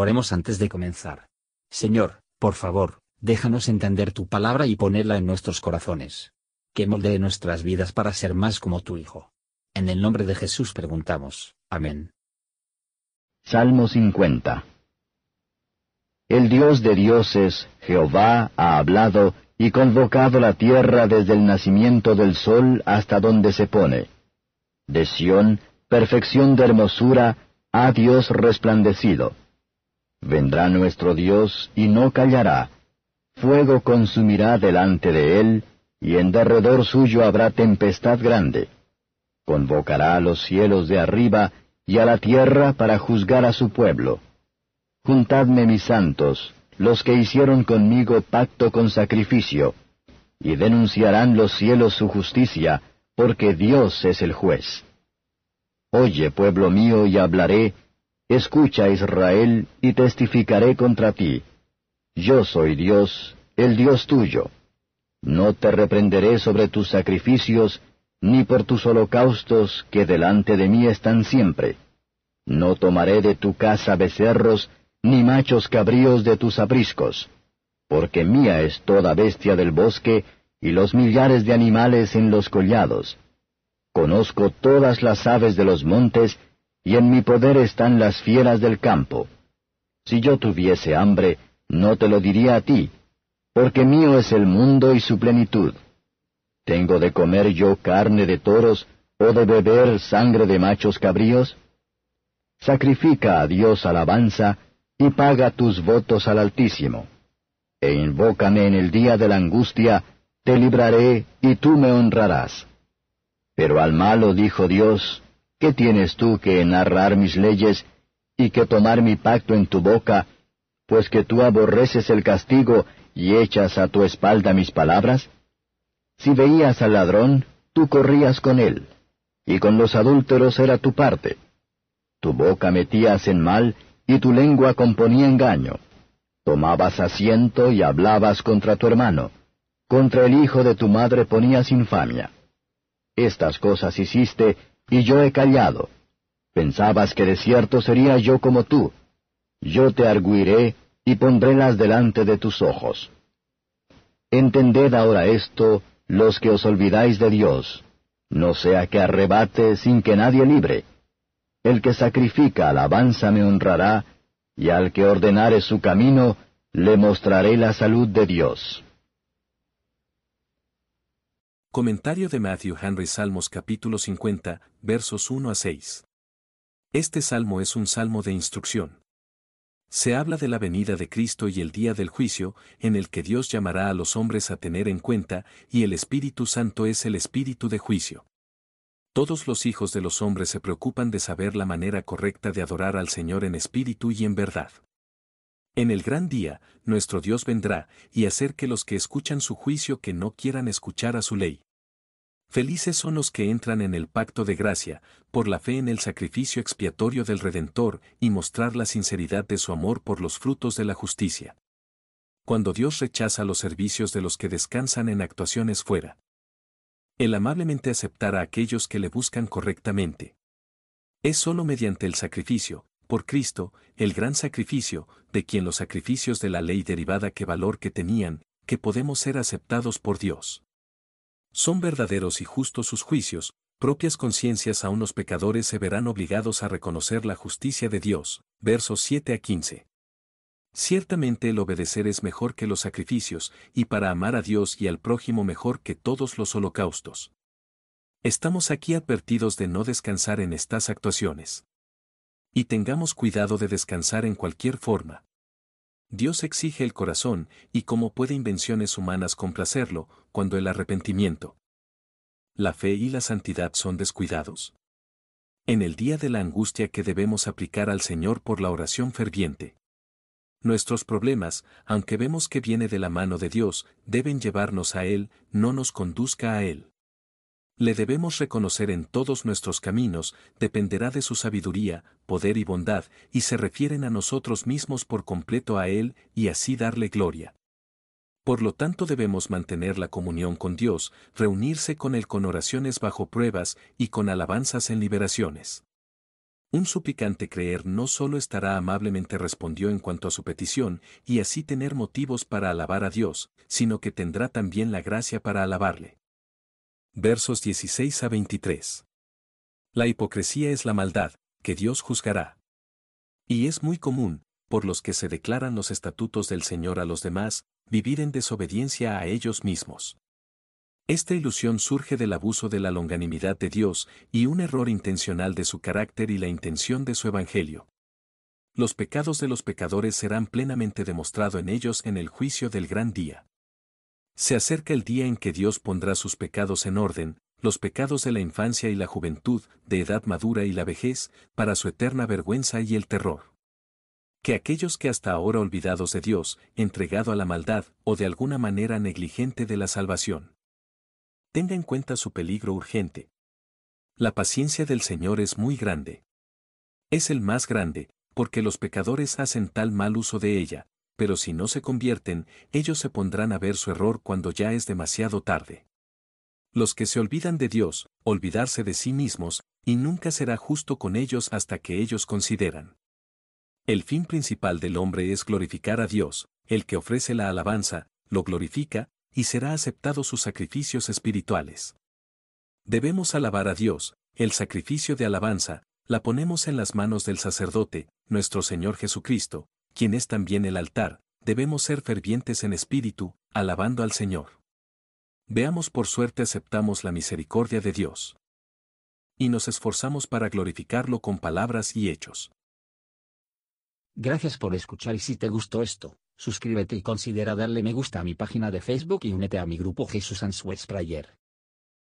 Oremos antes de comenzar. Señor, por favor, déjanos entender tu palabra y ponerla en nuestros corazones. Que moldee nuestras vidas para ser más como tu Hijo. En el nombre de Jesús preguntamos. Amén. Salmo 50 El Dios de dioses, Jehová, ha hablado y convocado la tierra desde el nacimiento del sol hasta donde se pone. De Sión, perfección de hermosura, ha Dios resplandecido. Vendrá nuestro Dios y no callará. Fuego consumirá delante de él, y en derredor suyo habrá tempestad grande. Convocará a los cielos de arriba y a la tierra para juzgar a su pueblo. Juntadme mis santos, los que hicieron conmigo pacto con sacrificio, y denunciarán los cielos su justicia, porque Dios es el juez. Oye, pueblo mío, y hablaré, escucha, Israel, y testificaré contra ti. Yo soy Dios, el Dios tuyo. No te reprenderé sobre tus sacrificios, ni por tus holocaustos que delante de mí están siempre. No tomaré de tu casa becerros, ni machos cabríos de tus apriscos, porque mía es toda bestia del bosque, y los millares de animales en los collados. Conozco todas las aves de los montes, y en mi poder están las fieras del campo. Si yo tuviese hambre, no te lo diría a ti, porque mío es el mundo y su plenitud. ¿Tengo de comer yo carne de toros, o de beber sangre de machos cabríos? Sacrifica a Dios alabanza, y paga tus votos al Altísimo. E invócame en el día de la angustia, te libraré, y tú me honrarás. Pero al malo dijo Dios, ¿qué tienes tú que narrar mis leyes, y que tomar mi pacto en tu boca, pues que tú aborreces el castigo y echas a tu espalda mis palabras? Si veías al ladrón, tú corrías con él, y con los adúlteros era tu parte. Tu boca metías en mal, y tu lengua componía engaño. Tomabas asiento y hablabas contra tu hermano. Contra el hijo de tu madre ponías infamia. Estas cosas hiciste, y yo he callado. Pensabas que de cierto sería yo como tú. Yo te arguiré, y pondrélas delante de tus ojos. Entended ahora esto, los que os olvidáis de Dios, no sea que arrebate sin que nadie libre. El que sacrifica alabanza me honrará, y al que ordenare su camino, le mostraré la salud de Dios. Comentario de Matthew Henry Salmos capítulo 50, versos 1 a 6. Este salmo es un salmo de instrucción. Se habla de la venida de Cristo y el día del juicio, en el que Dios llamará a los hombres a tener en cuenta, y el Espíritu Santo es el Espíritu de juicio. Todos los hijos de los hombres se preocupan de saber la manera correcta de adorar al Señor en espíritu y en verdad. En el gran día, nuestro Dios vendrá, y hacer que los que escuchan su juicio que no quieran escuchar a su ley. Felices son los que entran en el pacto de gracia, por la fe en el sacrificio expiatorio del Redentor, y mostrar la sinceridad de su amor por los frutos de la justicia. Cuando Dios rechaza los servicios de los que descansan en actuaciones fuera, el amablemente aceptar a aquellos que le buscan correctamente. Es sólo mediante el sacrificio, por Cristo, el gran sacrificio, de quien los sacrificios de la ley derivada que valor que tenían, que podemos ser aceptados por Dios. Son verdaderos y justos sus juicios, propias conciencias a unos pecadores se verán obligados a reconocer la justicia de Dios. Versos 7 a 15. Ciertamente el obedecer es mejor que los sacrificios, y para amar a Dios y al prójimo mejor que todos los holocaustos. Estamos aquí advertidos de no descansar en estas actuaciones. Y tengamos cuidado de descansar en cualquier forma. Dios exige el corazón, y cómo puede invenciones humanas complacerlo, cuando el arrepentimiento, la fe y la santidad son descuidados. En el día de la angustia que debemos aplicar al Señor por la oración ferviente. Nuestros problemas, aunque vemos que viene de la mano de Dios, deben llevarnos a Él, no nos conduzca a Él. Le debemos reconocer en todos nuestros caminos, dependerá de su sabiduría, poder y bondad, y se refieren a nosotros mismos por completo a Él, y así darle gloria. Por lo tanto debemos mantener la comunión con Dios, reunirse con Él con oraciones bajo pruebas y con alabanzas en liberaciones. Un suplicante creer no solo estará amablemente respondió en cuanto a su petición, y así tener motivos para alabar a Dios, sino que tendrá también la gracia para alabarle. Versos 16 a 23. La hipocresía es la maldad, que Dios juzgará. Y es muy común, por los que se declaran los estatutos del Señor a los demás, vivir en desobediencia a ellos mismos. Esta ilusión surge del abuso de la longanimidad de Dios y un error intencional de su carácter y la intención de su Evangelio. Los pecados de los pecadores serán plenamente demostrados en ellos en el juicio del gran día. Se acerca el día en que Dios pondrá sus pecados en orden, los pecados de la infancia y la juventud, de edad madura y la vejez, para su eterna vergüenza y el terror. Que aquellos que hasta ahora olvidados de Dios, entregado a la maldad, o de alguna manera negligente de la salvación, tenga en cuenta su peligro urgente. La paciencia del Señor es muy grande. Es el más grande, porque los pecadores hacen tal mal uso de ella, pero si no se convierten, ellos se pondrán a ver su error cuando ya es demasiado tarde. Los que se olvidan de Dios, olvidarse de sí mismos, y nunca será justo con ellos hasta que ellos consideran. El fin principal del hombre es glorificar a Dios, el que ofrece la alabanza, lo glorifica, y será aceptado sus sacrificios espirituales. Debemos alabar a Dios, el sacrificio de alabanza, la ponemos en las manos del sacerdote, nuestro Señor Jesucristo, quien es también el altar, debemos ser fervientes en espíritu, alabando al Señor. Veamos por suerte aceptamos la misericordia de Dios. Y nos esforzamos para glorificarlo con palabras y hechos. Gracias por escuchar y si te gustó esto, suscríbete y considera darle me gusta a mi página de Facebook y únete a mi grupo Jesús Answers Prayer.